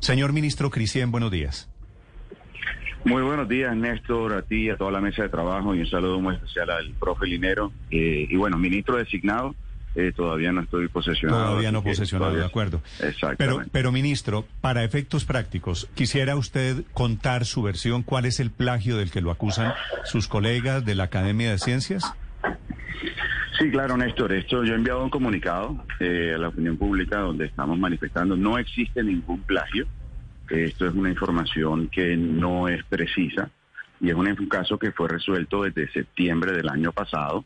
Señor ministro Cristian, buenos días. Muy buenos días, Néstor, a ti, a toda la mesa de trabajo y un saludo muy especial al profe Linero. Eh, y bueno, ministro designado, eh, todavía no estoy posesionado. Todavía no posesionado, todavía- de acuerdo. Exactamente. Pero, pero ministro, para efectos prácticos, ¿quisiera usted contar su versión? ¿Cuál es el plagio del que lo acusan sus colegas de la Academia de Ciencias? Sí, claro, Néstor. Esto yo he enviado un comunicado eh, a la opinión pública donde estamos manifestando no existe ningún plagio. Esto es una información que no es precisa y es un, caso que fue resuelto desde septiembre del año pasado.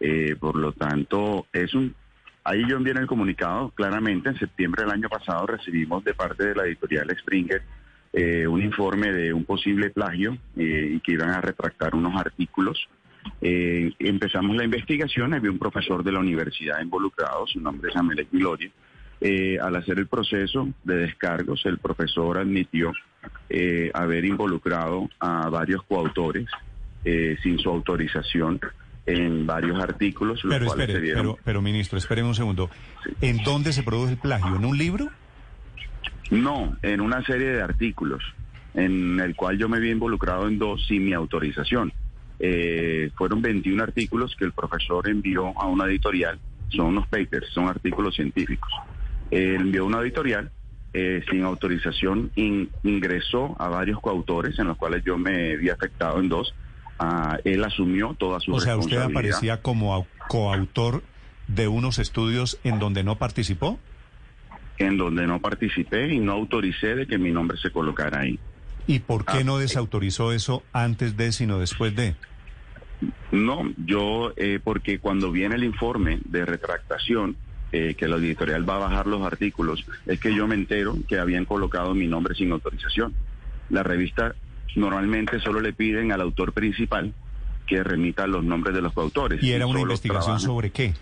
Eh, por lo tanto, es un ahí yo envié en el comunicado claramente en septiembre del año pasado recibimos de parte de la editorial Springer eh, un informe de un posible plagio eh, y que iban a retractar unos artículos. Eh, empezamos la investigación, había un profesor de la universidad involucrado, su nombre es Amelec Viloria. Eh, al hacer el proceso de descargos, el profesor admitió eh, haber involucrado a varios coautores eh, sin su autorización en varios artículos, los Pero cuales espere, se dieron pero, pero ministro, espere un segundo. ¿En dónde se produce el plagio? ¿En un libro? No, en una serie de artículos, en el cual yo me había involucrado en dos sin mi autorización. Eh, fueron 21 artículos que el profesor envió a una editorial, son unos papers, son artículos científicos. Eh, envió una editorial eh, sin autorización, in- ingresó a varios coautores, en los cuales yo me vi afectado en dos. Ah, él asumió toda su O sea, ¿usted responsabilidad. aparecía como au- coautor de unos estudios en donde no participó? en donde no participé y no autoricé de que mi nombre se colocara ahí. ¿Y por qué Ah, no sí. desautorizó eso antes de, sino después de? No, yo, eh, porque cuando viene el informe de retractación, eh, que la editorial va a bajar los artículos, es que yo me entero que habían colocado mi nombre sin autorización. La revista normalmente solo le piden al autor principal que remita los nombres de los coautores. ¿Y era una investigación sobre qué?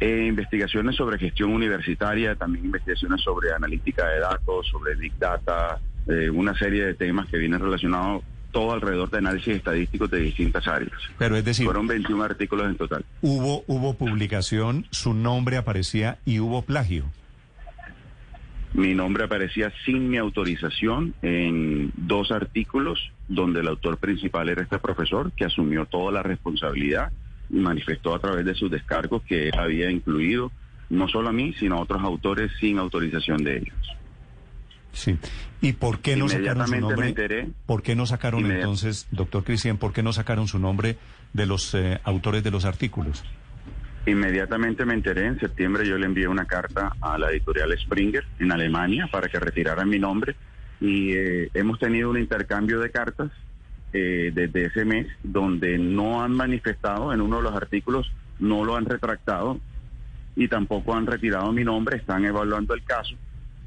Eh, investigaciones sobre gestión universitaria, también investigaciones sobre analítica de datos, sobre Big Data, eh, una serie de temas que vienen relacionados todo alrededor de análisis estadísticos de distintas áreas. Pero es decir, Fueron 21 artículos en total. hubo, hubo publicación, su nombre aparecía y hubo plagio. Mi nombre aparecía sin mi autorización en dos artículos donde el autor principal era este profesor que asumió toda la responsabilidad y manifestó a través de sus descargos que él había incluido no solo a mí, sino a otros autores sin autorización de ellos. Sí. ¿Y por qué no sacaron su Inmediatamente me nombre? enteré. ¿Por qué no sacaron entonces, doctor Cristian, por qué no sacaron su nombre de los eh, autores de los artículos? Inmediatamente me enteré, en septiembre yo le envié una carta a la editorial Springer en Alemania para que retiraran mi nombre y eh, hemos tenido un intercambio de cartas eh, desde ese mes donde no han manifestado en uno de los artículos, no lo han retractado y tampoco han retirado mi nombre, están evaluando el caso.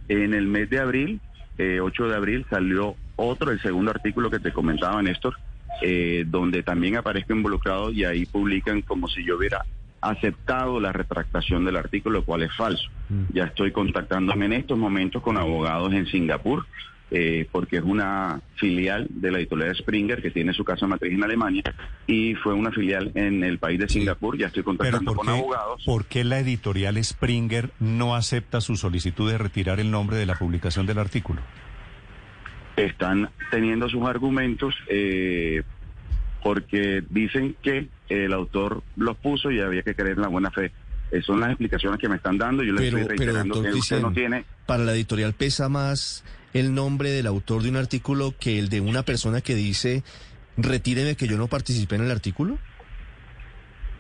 En el mes de abril, eh, 8 de abril, salió otro, el segundo artículo que te comentaba, Néstor, eh, donde también aparezco involucrado y ahí publican como si yo hubiera aceptado la retractación del artículo, lo cual es falso. Ya estoy contactándome en estos momentos con abogados en Singapur, eh, porque es una filial de la editorial Springer que tiene su casa matriz en Alemania y fue una filial en el país de Singapur. Ya estoy contactando ¿por con qué, abogados. ¿por qué la editorial Springer no acepta su solicitud de retirar el nombre de la publicación del artículo? están teniendo sus argumentos eh, porque dicen que el autor los puso y había que creer en la buena fe. Eh, son las explicaciones que me están dando. Yo les Pero, estoy pero reiterando doctor que usted no tiene. para la editorial pesa más el nombre del autor de un artículo que el de una persona que dice, retíreme que yo no participé en el artículo.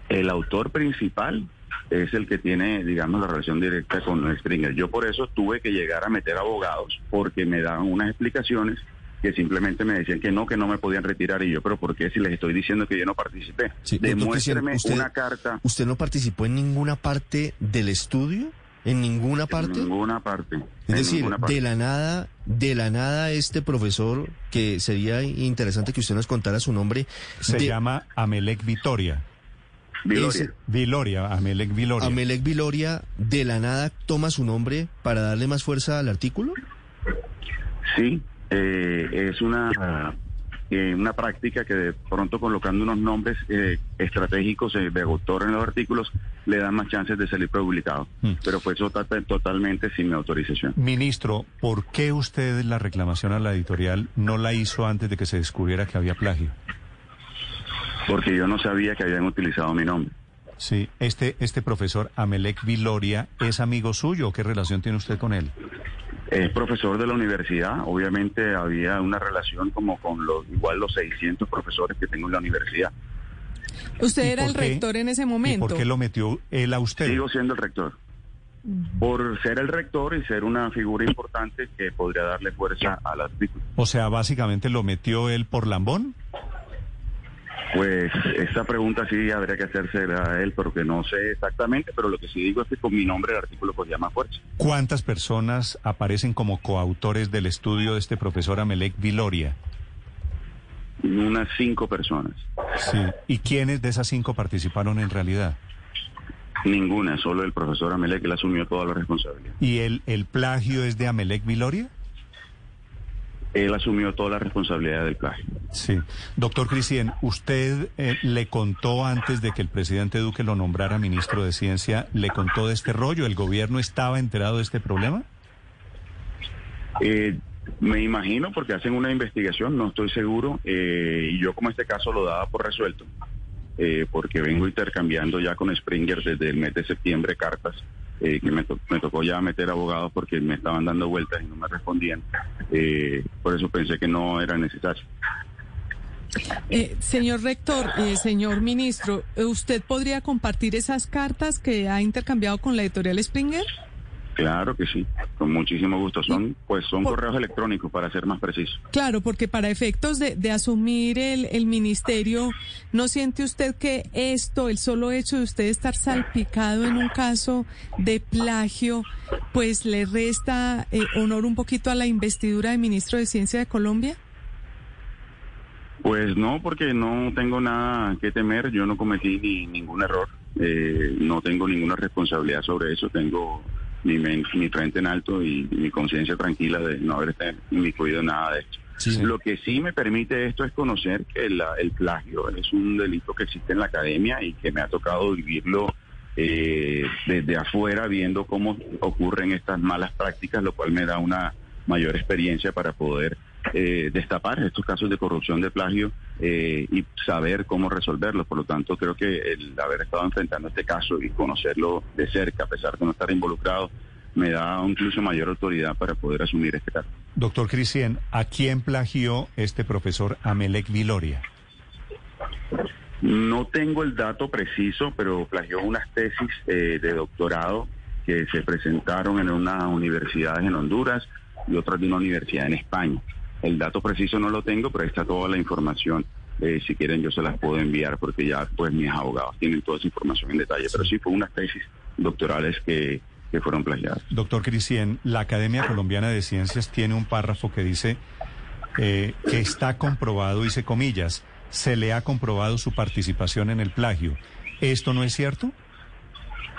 El autor principal es el que tiene, digamos, la relación directa con Springer. Yo por eso tuve que llegar a meter abogados porque me daban unas explicaciones que simplemente me decían que no, que no me podían retirar. Y yo, pero ¿por qué si les estoy diciendo que yo no participé? Sí, Demuéstreme usted- una carta. ¿Usted no participó en ninguna parte del estudio? ¿En ninguna parte? En ninguna parte. Es decir, parte. de la nada, de la nada este profesor, que sería interesante que usted nos contara su nombre. Se de- llama Amelec Vitoria. Viloria. ese- Viloria, Amelec Viloria. Amelec Viloria, de la nada toma su nombre para darle más fuerza al artículo. Sí, eh, es una, eh, una práctica que de pronto colocando unos nombres eh, estratégicos eh, de autor en los artículos le dan más chances de salir publicado. Mm. Pero fue tota- totalmente sin mi autorización. Ministro, ¿por qué usted la reclamación a la editorial no la hizo antes de que se descubriera que había plagio? Porque yo no sabía que habían utilizado mi nombre. Sí, este, este profesor Amelec Viloria es amigo suyo. ¿o ¿Qué relación tiene usted con él? Es profesor de la universidad. Obviamente había una relación como con los igual los 600 profesores que tengo en la universidad. Usted ¿Y era el qué- rector en ese ¿Y momento. por qué lo metió él a usted? Sigo siendo el rector. Por ser el rector y ser una figura importante que podría darle fuerza al artículo. O sea, básicamente lo metió él por lambón. Pues esa pregunta sí habría que hacerse a él, porque no sé exactamente, pero lo que sí digo es que con mi nombre el artículo pues llama fuerza. ¿Cuántas personas aparecen como coautores del estudio de este profesor Amelec Viloria? Unas cinco personas. Sí. ¿Y quiénes de esas cinco participaron en realidad? Ninguna, solo el profesor Amelec, él asumió toda la responsabilidad. ¿Y el, el plagio es de Amelec Viloria? Él asumió toda la responsabilidad del plagio. Sí. Doctor Cristian, ¿usted eh, le contó antes de que el presidente Duque lo nombrara ministro de Ciencia, le contó de este rollo? ¿El gobierno estaba enterado de este problema? Eh, me imagino porque hacen una investigación, no estoy seguro, eh, y yo como este caso lo daba por resuelto, eh, porque vengo intercambiando ya con Springer desde el mes de septiembre cartas, eh, que me, to- me tocó ya meter abogados porque me estaban dando vueltas y no me respondían, Eh, por eso pensé que no era necesario. Eh, señor rector, eh, señor ministro, eh, ¿usted podría compartir esas cartas que ha intercambiado con la editorial Springer? Claro que sí, con muchísimo gusto. Son, pues son Por- correos electrónicos para ser más preciso. Claro, porque para efectos de, de asumir el, el ministerio, ¿no siente usted que esto, el solo hecho de usted estar salpicado en un caso de plagio, pues le resta eh, honor un poquito a la investidura de ministro de Ciencia de Colombia? Pues no, porque no tengo nada que temer, yo no cometí ni ningún error, eh, no tengo ninguna responsabilidad sobre eso, tengo mi, mi frente en alto y, mi conciencia tranquila de no haber incluido nada de esto. Sí. Lo que sí me permite esto es conocer que la- el plagio es un delito que existe en la academia y que me ha tocado vivirlo eh, desde afuera, viendo cómo ocurren estas malas prácticas, lo cual me da una mayor experiencia para poder eh, destapar estos casos de corrupción, de plagio eh, y saber cómo resolverlos. Por lo tanto, creo que el haber estado enfrentando este caso y conocerlo de cerca, a pesar de no estar involucrado, me da incluso mayor autoridad para poder asumir este caso. Doctor Cristian, ¿a quién plagió este profesor Amelec Viloria? No tengo el dato preciso, pero plagió unas tesis eh, de doctorado que se presentaron en unas universidades en Honduras y otras de una universidad en España. El dato preciso no lo tengo, pero está toda la información. Eh, si quieren yo se las puedo enviar porque ya pues mis abogados tienen toda esa información en detalle. Pero sí fue unas tesis doctorales que, que fueron plagiadas. Doctor Cristian, la Academia Colombiana de Ciencias tiene un párrafo que dice eh, que está comprobado, dice comillas, se le ha comprobado su participación en el plagio. ¿Esto no es cierto?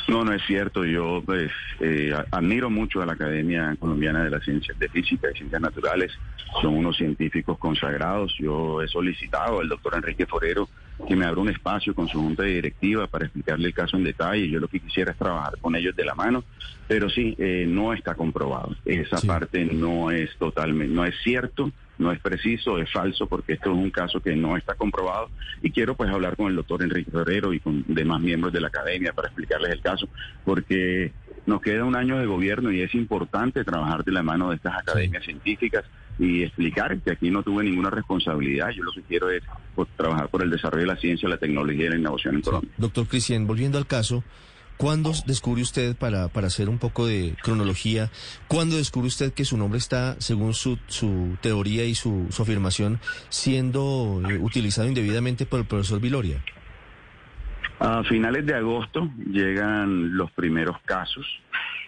No, no es cierto. Yo pues eh, admiro mucho a la Academia Colombiana de las Ciencias de Física y Ciencias Naturales. Son unos científicos consagrados. Yo he solicitado al doctor Enrique Forero que me abra un espacio con su junta directiva para explicarle el caso en detalle. Yo lo que quisiera es trabajar con ellos de la mano, pero sí, eh, no está comprobado. Esa Sí. parte no es totalmente, no es cierto, no es preciso, es falso, porque esto es un caso que no está comprobado. Y quiero pues hablar con el doctor Enrique Ferrero y con demás miembros de la academia para explicarles el caso, porque nos queda un año de gobierno y es importante trabajar de la mano de estas academias científicas y explicar que aquí no tuve ninguna responsabilidad. Yo lo que quiero es pues, trabajar por el desarrollo de la ciencia, la tecnología y la innovación en Colombia. Doctor Cristian, volviendo al caso, ¿cuándo descubrió usted, para, para hacer un poco de cronología, cuándo descubrió usted que su nombre está, según su, su teoría y su, su afirmación, siendo eh, utilizado indebidamente por el profesor Viloria? A finales de agosto llegan los primeros casos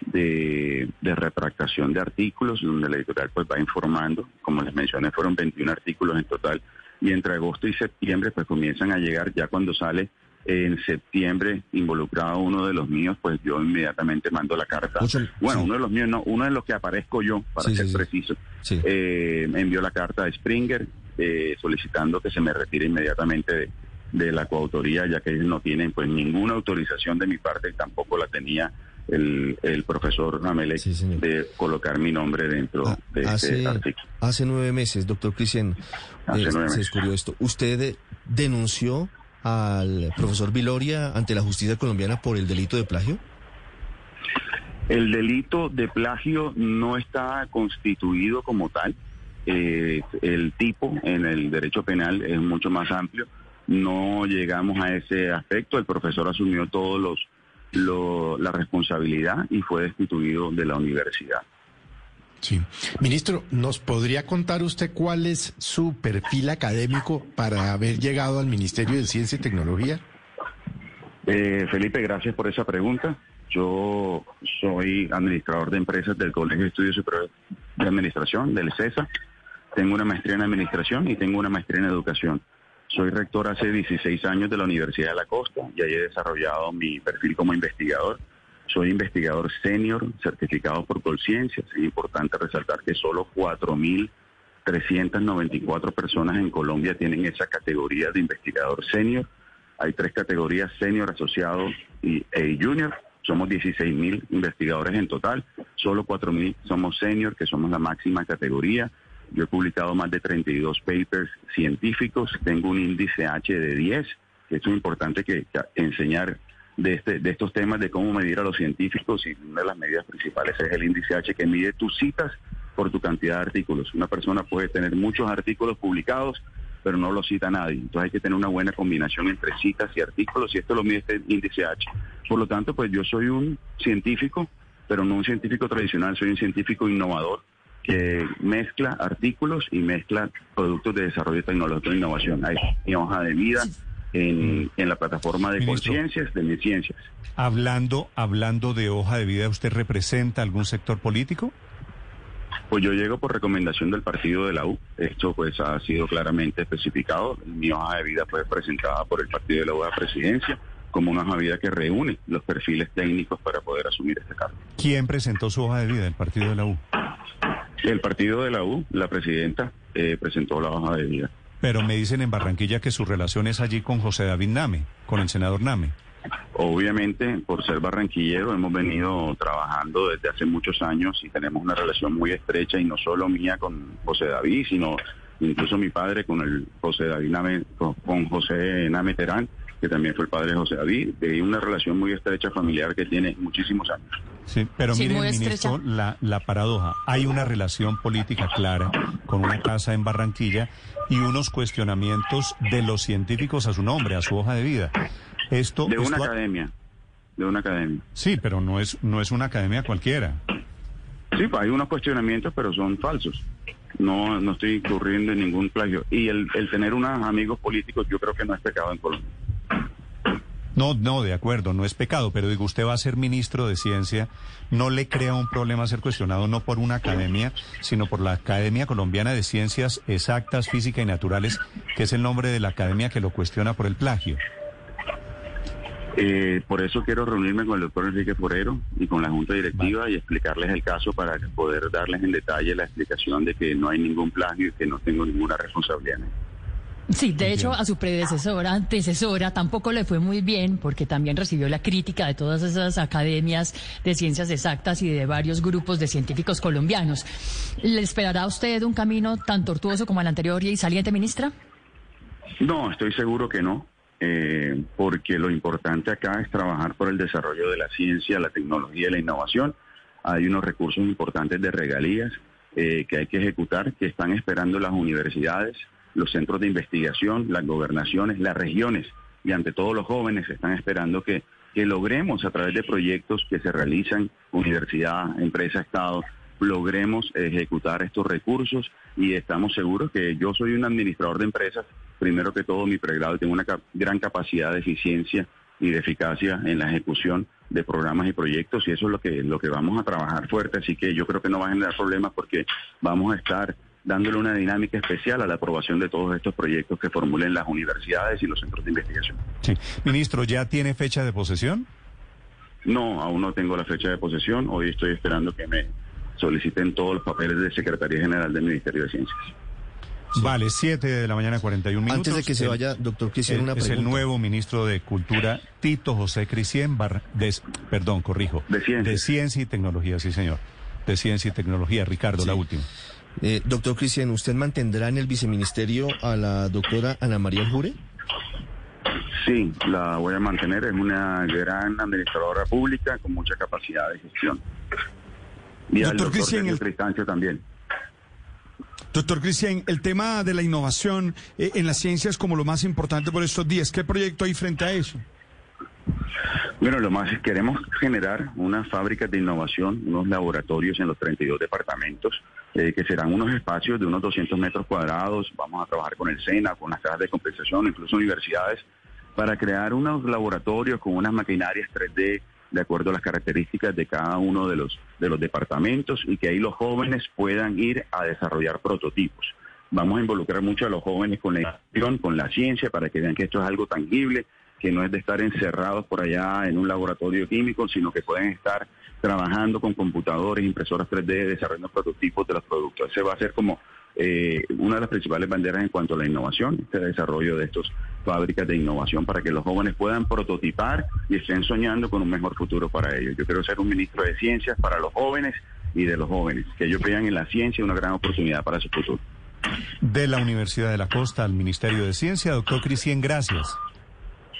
de, de retractación de artículos, donde la editorial pues va informando, como les mencioné, fueron 21 artículos en total, y entre agosto y septiembre pues comienzan a llegar ya cuando sale en septiembre involucrado uno de los míos, pues yo inmediatamente mando la carta. Bueno, sí. uno de los míos, no, uno de los que aparezco yo, para Sí, ser sí, preciso, eh, envió la carta a Springer eh, solicitando que se me retire inmediatamente de, de la coautoría, ya que ellos no tienen pues ninguna autorización de mi parte y tampoco la tenía el, el profesor Ramelec de colocar mi nombre dentro Ah, de hace, este artículo. hace nueve meses, doctor Cristian, eh, se descubrió esto. ¿Usted denunció al profesor Viloria ante la justicia colombiana por el delito de plagio? El delito de plagio no está constituido como tal. Eh, el tipo en el derecho penal es mucho más amplio. No llegamos a ese aspecto. El profesor asumió todos los lo- la responsabilidad y fue destituido de la universidad. Sí. Ministro, ¿nos podría contar usted cuál es su perfil académico para haber llegado al Ministerio de Ciencia y Tecnología? Eh, Felipe, gracias por esa pregunta. Yo soy administrador de empresas del Colegio de Estudios Superiores de Administración, del CESA. Tengo una maestría en Administración y tengo una maestría en Educación. Soy rector hace 16 años de la Universidad de la Costa y ahí he desarrollado mi perfil como investigador. Soy investigador senior certificado por Colciencias. Es importante resaltar que solo 4.394 personas en Colombia tienen esa categoría de investigador senior. Hay tres categorías, senior, asociado y e junior. Somos 16.000 investigadores en total. Solo 4.000 somos senior, que somos la máxima categoría. Yo he publicado más de 32 papers científicos. Tengo un índice H de 10, que es importante que enseñar de, este, de estos temas de cómo medir a los científicos y una de las medidas principales es el índice H que mide tus citas por tu cantidad de artículos. Una persona puede tener muchos artículos publicados, pero no lo cita nadie. Entonces hay que tener una buena combinación entre citas y artículos y esto lo mide este índice H. Por lo tanto, pues yo soy un científico, pero no un científico tradicional, soy un científico innovador que mezcla artículos y mezcla productos de desarrollo tecnológico e innovación. Hay mi hoja de vida en, en la plataforma de conciencias, de mis ciencias. Hablando, hablando de hoja de vida, ¿usted representa algún sector político? Pues yo llego por recomendación del partido de la U. Esto pues ha sido claramente especificado. Mi hoja de vida fue presentada por el partido de la U a la presidencia como una hoja de vida que reúne los perfiles técnicos para poder asumir este cargo. ¿Quién presentó su hoja de vida? ¿El partido de la U? El partido de la U, la presidenta, eh, presentó la hoja de vida. Pero me dicen en Barranquilla que su relación es allí con José David Name, con el senador Name. Obviamente, por ser barranquillero, hemos venido trabajando desde hace muchos años y tenemos una relación muy estrecha y no solo mía con José David, sino incluso mi padre con el José David Name, con, José Name Terán, que también fue el padre de José David, de una relación muy estrecha familiar que tiene muchísimos años. Sí, pero Sí, mire, ministro, la, la paradoja. Hay una relación política clara con una casa en Barranquilla y unos cuestionamientos de los científicos a su nombre, a su hoja de vida. Esto, De una esto academia, de una academia. Sí, pero no es, no es una academia cualquiera. Sí, pues hay unos cuestionamientos, pero son falsos. No, no estoy incurriendo en ningún plagio. Y el, el tener unos amigos políticos yo creo que no es pecado en Colombia. No, no, de acuerdo, no es pecado, pero digo, usted va a ser ministro de Ciencia, no le crea un problema ser cuestionado no por una academia, sino por la Academia Colombiana de Ciencias Exactas, Física y Naturales, que es el nombre de la academia que lo cuestiona por el plagio. Eh, por eso quiero reunirme con el doctor Enrique Forero y con la Junta Directiva y explicarles el caso para poder darles en detalle la explicación de que no hay ningún plagio y que no tengo ninguna responsabilidad. Sí, de hecho a su predecesora, antecesora, tampoco le fue muy bien porque también recibió la crítica de todas esas academias de ciencias exactas y de varios grupos de científicos colombianos. ¿Le esperará a usted un camino tan tortuoso como el anterior y saliente ministra? No, estoy seguro que no, eh, porque lo importante acá es trabajar por el desarrollo de la ciencia, la tecnología y la innovación. Hay unos recursos importantes de regalías eh, que hay que ejecutar, que están esperando las universidades, los centros de investigación, las gobernaciones, las regiones y ante todo los jóvenes están esperando que, que logremos a través de proyectos que se realizan, universidad, empresa, Estado, logremos ejecutar estos recursos y estamos seguros que yo soy un administrador de empresas, primero que todo mi pregrado tengo una gran capacidad de eficiencia y de eficacia en la ejecución de programas y proyectos y eso es lo que lo que vamos a trabajar fuerte así que yo creo que no va a generar problemas porque vamos a estar dándole una dinámica especial a la aprobación de todos estos proyectos que formulen las universidades y los centros de investigación. Sí. Ministro, ¿ya tiene fecha de posesión? No, aún no tengo la fecha de posesión. Hoy estoy esperando que me soliciten todos los papeles de Secretaría General del Ministerio de Ciencias. Vale, 7 de la mañana, 41 minutos. Antes de que se vaya, doctor el- una Es pregunta. el nuevo ministro de Cultura, Tito José Cristian, Bar- de- perdón, corrijo. De Ciencia. De Ciencia y Tecnología, sí, señor. De Ciencia y Tecnología. Ricardo, la última. Eh, doctor Cristian, ¿usted mantendrá en el viceministerio a la doctora Ana María Aljure? Sí, la voy a mantener. Es una gran administradora pública con mucha capacidad de gestión. Y al Doctor Cristian, el- también. Doctor Cristian, el tema de la innovación eh, en las ciencias es como lo más importante por estos días. ¿Qué proyecto hay frente a eso? Bueno, lo más es queremos generar unas fábricas de innovación, unos laboratorios en los 32 departamentos, eh, que serán unos espacios de unos 200 metros cuadrados. Vamos a trabajar con el SENA, con las cajas de compensación, incluso universidades, para crear unos laboratorios con unas maquinarias 3D de acuerdo a las características de cada uno de los, de los departamentos y que ahí los jóvenes puedan ir a desarrollar prototipos. Vamos a involucrar mucho a los jóvenes con la innovación, con la ciencia, para que vean que esto es algo tangible, que no es de estar encerrados por allá en un laboratorio químico, sino que pueden estar trabajando con computadores, impresoras 3D, desarrollando prototipos de los productos. Ese va a ser como eh, una de las principales banderas en cuanto a la innovación, este desarrollo de estas fábricas de innovación para que los jóvenes puedan prototipar y estén soñando con un mejor futuro para ellos. Yo quiero ser un ministro de ciencias para los jóvenes y de los jóvenes, que ellos vean en la ciencia una gran oportunidad para su futuro. De la Universidad de la Costa al Ministerio de Ciencia, doctor Cristian, gracias.